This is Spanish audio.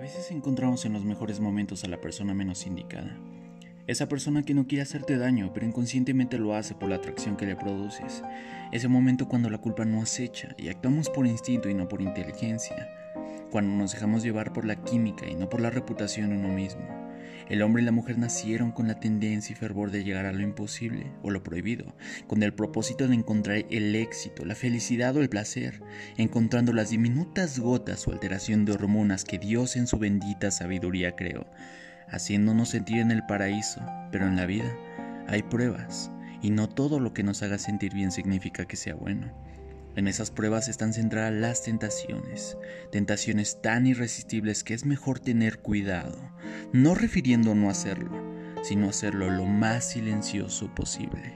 veces encontramos en los mejores momentos a la persona menos indicada. Esa persona que no quiere hacerte daño, pero inconscientemente lo hace por la atracción que le produces. Ese momento cuando la culpa no acecha y actuamos por instinto y no por inteligencia. Cuando nos dejamos llevar por la química y no por la reputación de uno mismo. El hombre y la mujer nacieron con la tendencia y fervor de llegar a lo imposible o lo prohibido, con el propósito de encontrar el éxito, la felicidad o el placer, encontrando las diminutas gotas o alteración de hormonas que Dios en su bendita sabiduría creó, haciéndonos sentir en el paraíso, pero en la vida hay pruebas, y no todo lo que nos haga sentir bien significa que sea bueno. En esas pruebas están centradas las tentaciones, tentaciones tan irresistibles que es mejor tener cuidado, no refiriendo no hacerlo, sino hacerlo lo más silencioso posible.